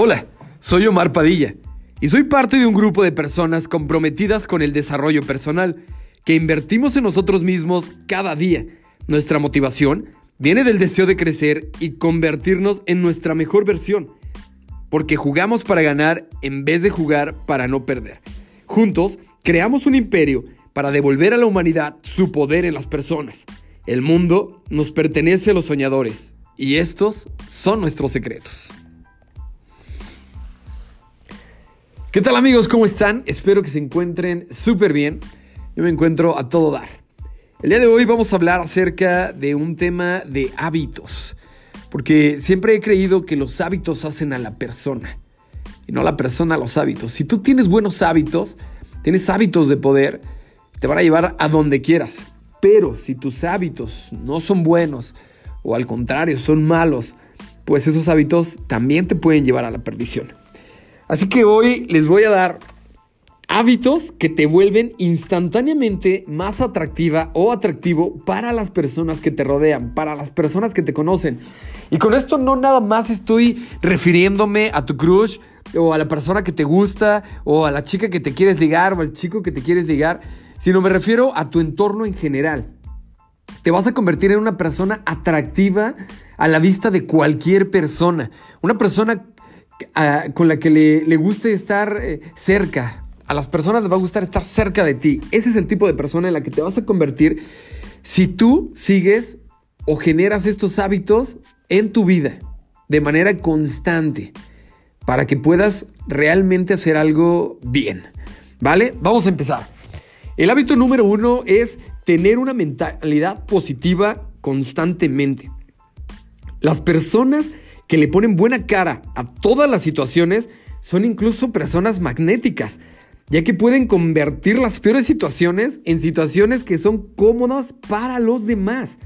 Hola, soy Omar Padilla y soy parte de un grupo de personas comprometidas con el desarrollo personal, que invertimos en nosotros mismos cada día. Nuestra motivación viene del deseo de crecer y convertirnos en nuestra mejor versión, porque jugamos para ganar en vez de jugar para no perder. Juntos creamos un imperio para devolver a la humanidad su poder en las personas. El mundo nos pertenece a los soñadores y estos son nuestros secretos. ¿Qué tal amigos? ¿Cómo están? Espero que se encuentren súper bien. Yo me encuentro a todo dar. El día de hoy vamos a hablar acerca de un tema de hábitos. Porque siempre he creído que los hábitos hacen a la persona. Y no la persona a los hábitos. Si tú tienes buenos hábitos, tienes hábitos de poder, te van a llevar a donde quieras. Pero si tus hábitos no son buenos, o al contrario, son malos, pues esos hábitos también te pueden llevar a la perdición. Así que hoy les voy a dar hábitos que te vuelven instantáneamente más atractiva o atractivo para las personas que te rodean, para las personas que te conocen. Y con esto no nada más estoy refiriéndome a tu crush o a la persona que te gusta o a la chica que te quieres ligar o al chico que te quieres ligar, sino me refiero a tu entorno en general. Te vas a convertir en una persona atractiva a la vista de cualquier persona. Una persona con la que le, guste estar eh, cerca. A las personas les va a gustar estar cerca de ti. Ese es el tipo de persona en la que te vas a convertir si tú sigues o generas estos hábitos en tu vida de manera constante para que puedas realmente hacer algo bien. ¿Vale? Vamos a empezar. El hábito número uno es tener una mentalidad positiva constantemente. Las personas que le ponen buena cara a todas las situaciones son incluso personas magnéticas, ya que pueden convertir las peores situaciones en situaciones que son cómodas para los demás.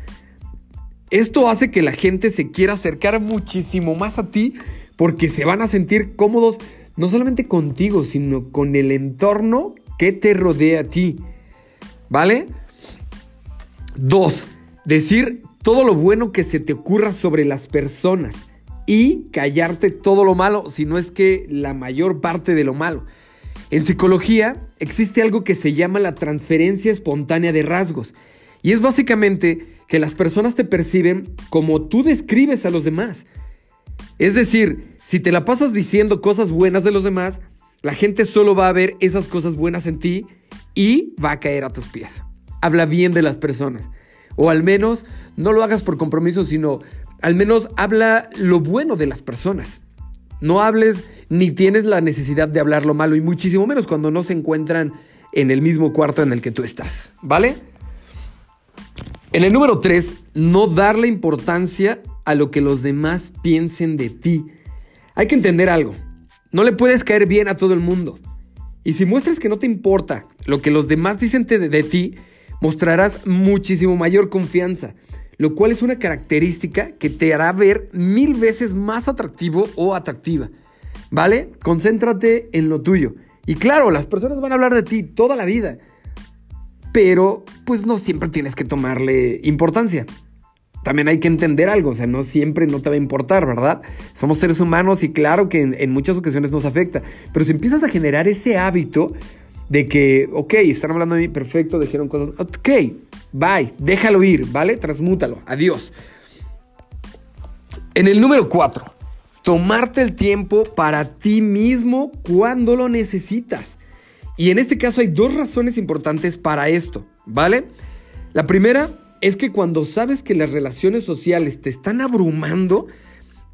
Esto hace que la gente se quiera acercar muchísimo más a ti porque se van a sentir cómodos no solamente contigo, sino con el entorno que te rodea a ti. ¿Vale? Dos, decir todo lo bueno que se te ocurra sobre las personas y callarte todo lo malo, si no es que la mayor parte de lo malo. En psicología existe algo que se llama la transferencia espontánea de rasgos y es básicamente que las personas te perciben como tú describes a los demás. Es decir, si te la pasas diciendo cosas buenas de los demás, la gente solo va a ver esas cosas buenas en ti y va a caer a tus pies. Habla bien de las personas. O al menos no lo hagas por compromiso, sino al menos habla lo bueno de las personas. No hables ni tienes la necesidad de hablar lo malo y muchísimo menos cuando no se encuentran en el mismo cuarto en el que tú estás. ¿Vale? En el número 3, no darle importancia a lo que los demás piensen de ti. Hay que entender algo. No le puedes caer bien a todo el mundo. Y si muestras que no te importa lo que los demás dicen de, de ti, mostrarás muchísimo mayor confianza lo cual es una característica que te hará ver mil veces más atractivo o atractiva. ¿Vale? Concéntrate en lo tuyo. Y claro, las personas van a hablar de ti toda la vida, pero pues no siempre tienes que tomarle importancia. También hay que entender algo, o sea, no siempre no te va a importar, ¿verdad? Somos seres humanos y claro que en, en muchas ocasiones nos afecta, pero si empiezas a generar ese hábito, de que, ok, están hablando de mí, perfecto, dijeron cosas, ok, bye, déjalo ir, ¿vale? Transmútalo, adiós. En el número 4, tomarte el tiempo para ti mismo cuando lo necesitas. Y en este caso hay dos razones importantes para esto, ¿vale? La primera es que cuando sabes que las relaciones sociales te están abrumando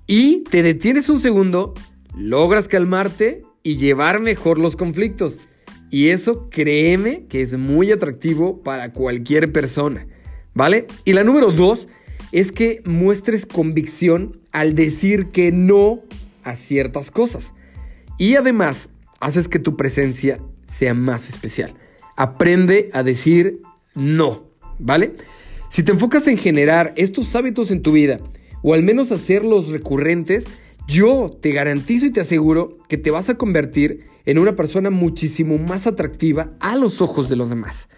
y te detienes un segundo, logras calmarte y llevar mejor los conflictos. Y eso créeme que es muy atractivo para cualquier persona, ¿vale? Y la número dos es que muestres convicción al decir que no a ciertas cosas. Y además, haces que tu presencia sea más especial. Aprende a decir no, ¿vale? Si te enfocas en generar estos hábitos en tu vida, o al menos hacerlos recurrentes, yo te garantizo y te aseguro que te vas a convertir en una persona muchísimo más atractiva a los ojos de los demás.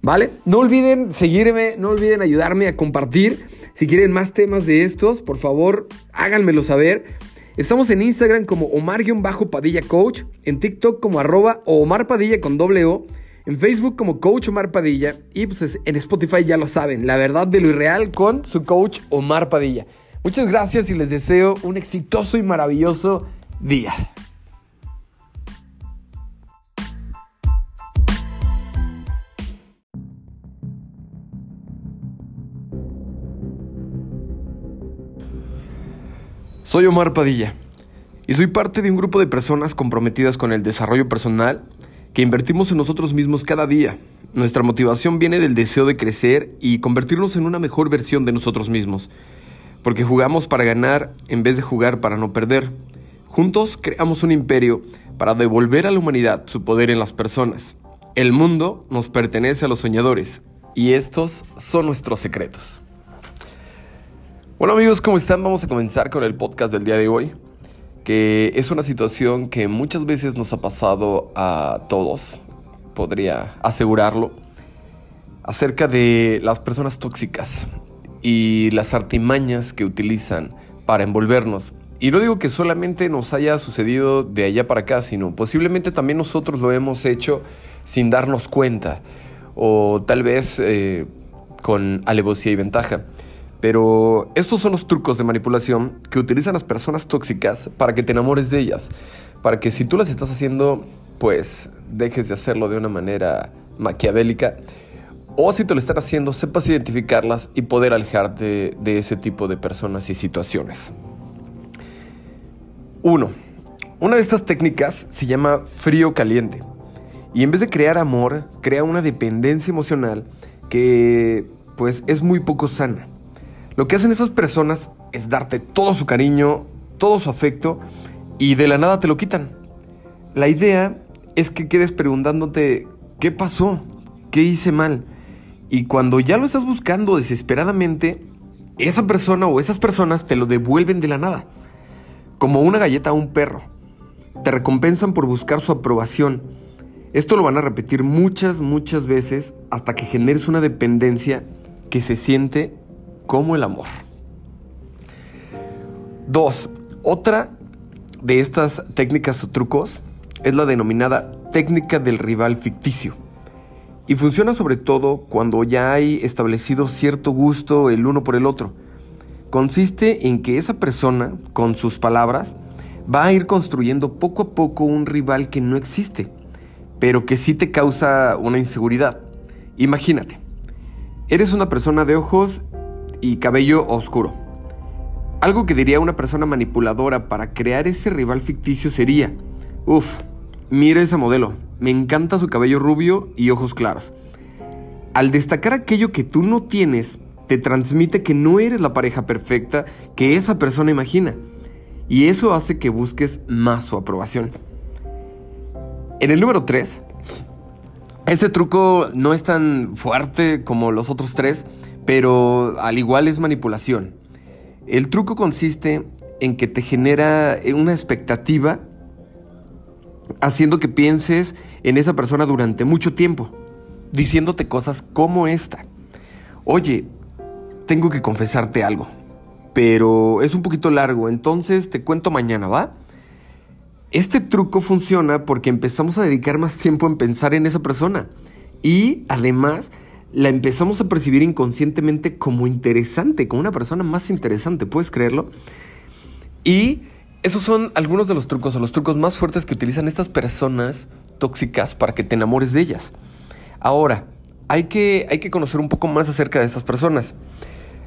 ¿Vale? No olviden seguirme, no olviden ayudarme a compartir. Si quieren más temas de estos, por favor, háganmelo saber. Estamos en Instagram como Omar-Padilla Coach, en TikTok como arroba Omar Padilla con doble O, en Facebook como Coach Omar Padilla y pues en Spotify ya lo saben, la verdad de lo irreal con su coach Omar Padilla. Muchas gracias y les deseo un exitoso y maravilloso día. Soy Omar Padilla y soy parte de un grupo de personas comprometidas con el desarrollo personal que invertimos en nosotros mismos cada día. Nuestra motivación viene del deseo de crecer y convertirnos en una mejor versión de nosotros mismos, porque jugamos para ganar en vez de jugar para no perder. Juntos creamos un imperio para devolver a la humanidad su poder en las personas. El mundo nos pertenece a los soñadores y estos son nuestros secretos. Bueno amigos, ¿cómo están? Vamos a comenzar con el podcast del día de hoy, que es una situación que muchas veces nos ha pasado a todos, podría asegurarlo, acerca de las personas tóxicas y las artimañas que utilizan para envolvernos. Y no digo que solamente nos haya sucedido de allá para acá, sino posiblemente también nosotros lo hemos hecho sin darnos cuenta, o tal vez eh, con alevosía y ventaja. Pero estos son los trucos de manipulación que utilizan las personas tóxicas para que te enamores de ellas. Para que si tú las estás haciendo, pues dejes de hacerlo de una manera maquiavélica. O si te lo están haciendo, sepas identificarlas y poder alejarte de ese tipo de personas y situaciones. Uno, una de estas técnicas se llama frío caliente. Y en vez de crear amor, crea una dependencia emocional que pues es muy poco sana. Lo que hacen esas personas es darte todo su cariño, todo su afecto y de la nada te lo quitan. La idea es que quedes preguntándote, ¿qué pasó? ¿Qué hice mal? Y cuando ya lo estás buscando desesperadamente, esa persona o esas personas te lo devuelven de la nada. Como una galleta a un perro. Te recompensan por buscar su aprobación. Esto lo van a repetir muchas, muchas veces hasta que generes una dependencia que se siente como el amor. Dos, otra de estas técnicas o trucos es la denominada técnica del rival ficticio. Y funciona sobre todo cuando ya hay establecido cierto gusto el uno por el otro. Consiste en que esa persona, con sus palabras, va a ir construyendo poco a poco un rival que no existe, pero que sí te causa una inseguridad. Imagínate, eres una persona de ojos y cabello oscuro. Algo que diría una persona manipuladora para crear ese rival ficticio sería, uff, mira esa modelo, me encanta su cabello rubio y ojos claros. Al destacar aquello que tú no tienes, te transmite que no eres la pareja perfecta que esa persona imagina. Y eso hace que busques más su aprobación. En el número 3, este truco no es tan fuerte como los otros tres, pero al igual es manipulación. El truco consiste en que te genera una expectativa haciendo que pienses en esa persona durante mucho tiempo, diciéndote cosas como esta. Oye, tengo que confesarte algo, pero es un poquito largo, entonces te cuento mañana, ¿va? Este truco funciona porque empezamos a dedicar más tiempo en pensar en esa persona y además la empezamos a percibir inconscientemente como interesante, como una persona más interesante, ¿puedes creerlo? Y esos son algunos de los trucos o los trucos más fuertes que utilizan estas personas tóxicas para que te enamores de ellas. Ahora, hay que, hay que conocer un poco más acerca de estas personas.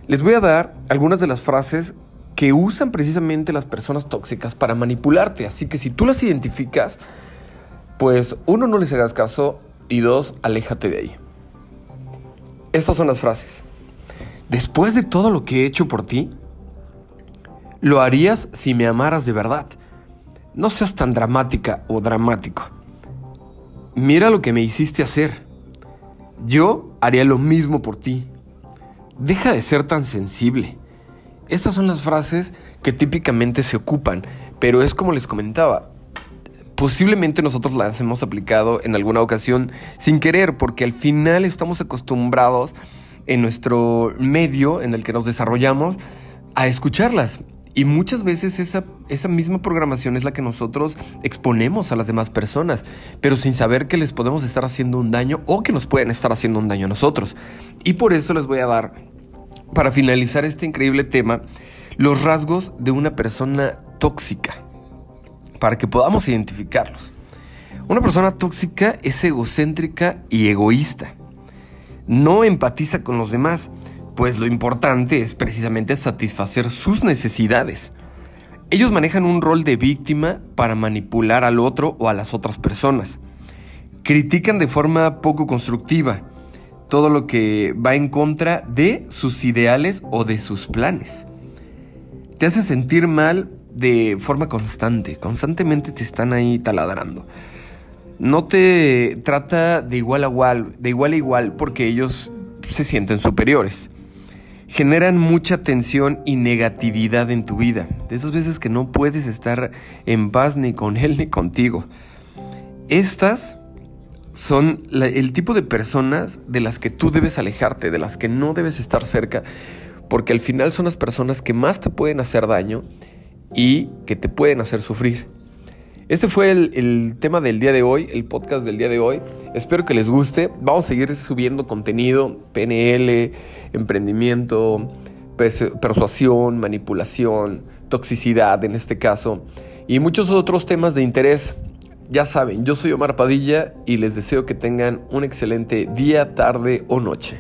Les voy a dar algunas de las frases que usan precisamente las personas tóxicas para manipularte. Así que si tú las identificas, pues uno, no les hagas caso y dos, aléjate de ahí. Estas son las frases. Después de todo lo que he hecho por ti, lo harías si me amaras de verdad. No seas tan dramática o dramático. Mira lo que me hiciste hacer. Yo haría lo mismo por ti. Deja de ser tan sensible. Estas son las frases que típicamente se ocupan, pero es como les comentaba, posiblemente nosotros las hemos aplicado en alguna ocasión sin querer, porque al final estamos acostumbrados en nuestro medio en el que nos desarrollamos a escucharlas. Y muchas veces esa, esa misma programación es la que nosotros exponemos a las demás personas, pero sin saber que les podemos estar haciendo un daño o que nos pueden estar haciendo un daño a nosotros. Y por eso les voy a dar, para finalizar este increíble tema, los rasgos de una persona tóxica, para que podamos identificarlos. Una persona tóxica es egocéntrica y egoísta. No empatiza con los demás pues lo importante es precisamente satisfacer sus necesidades. Ellos manejan un rol de víctima para manipular al otro o a las otras personas. Critican de forma poco constructiva todo lo que va en contra de sus ideales o de sus planes. Te hace sentir mal de forma constante, constantemente te están ahí taladrando. No te trata de igual a igual, de igual a igual porque ellos se sienten superiores generan mucha tensión y negatividad en tu vida. De esas veces que no puedes estar en paz ni con él ni contigo. Estas son el tipo de personas de las que tú debes alejarte, de las que no debes estar cerca, porque al final son las personas que más te pueden hacer daño y que te pueden hacer sufrir. Este fue el, tema del día de hoy, el podcast del día de hoy. Espero que les guste. Vamos a seguir subiendo contenido, PNL, emprendimiento, persuasión, manipulación, toxicidad en este caso, y muchos otros temas de interés. Ya saben, yo soy Omar Padilla y les deseo que tengan un excelente día, tarde o noche.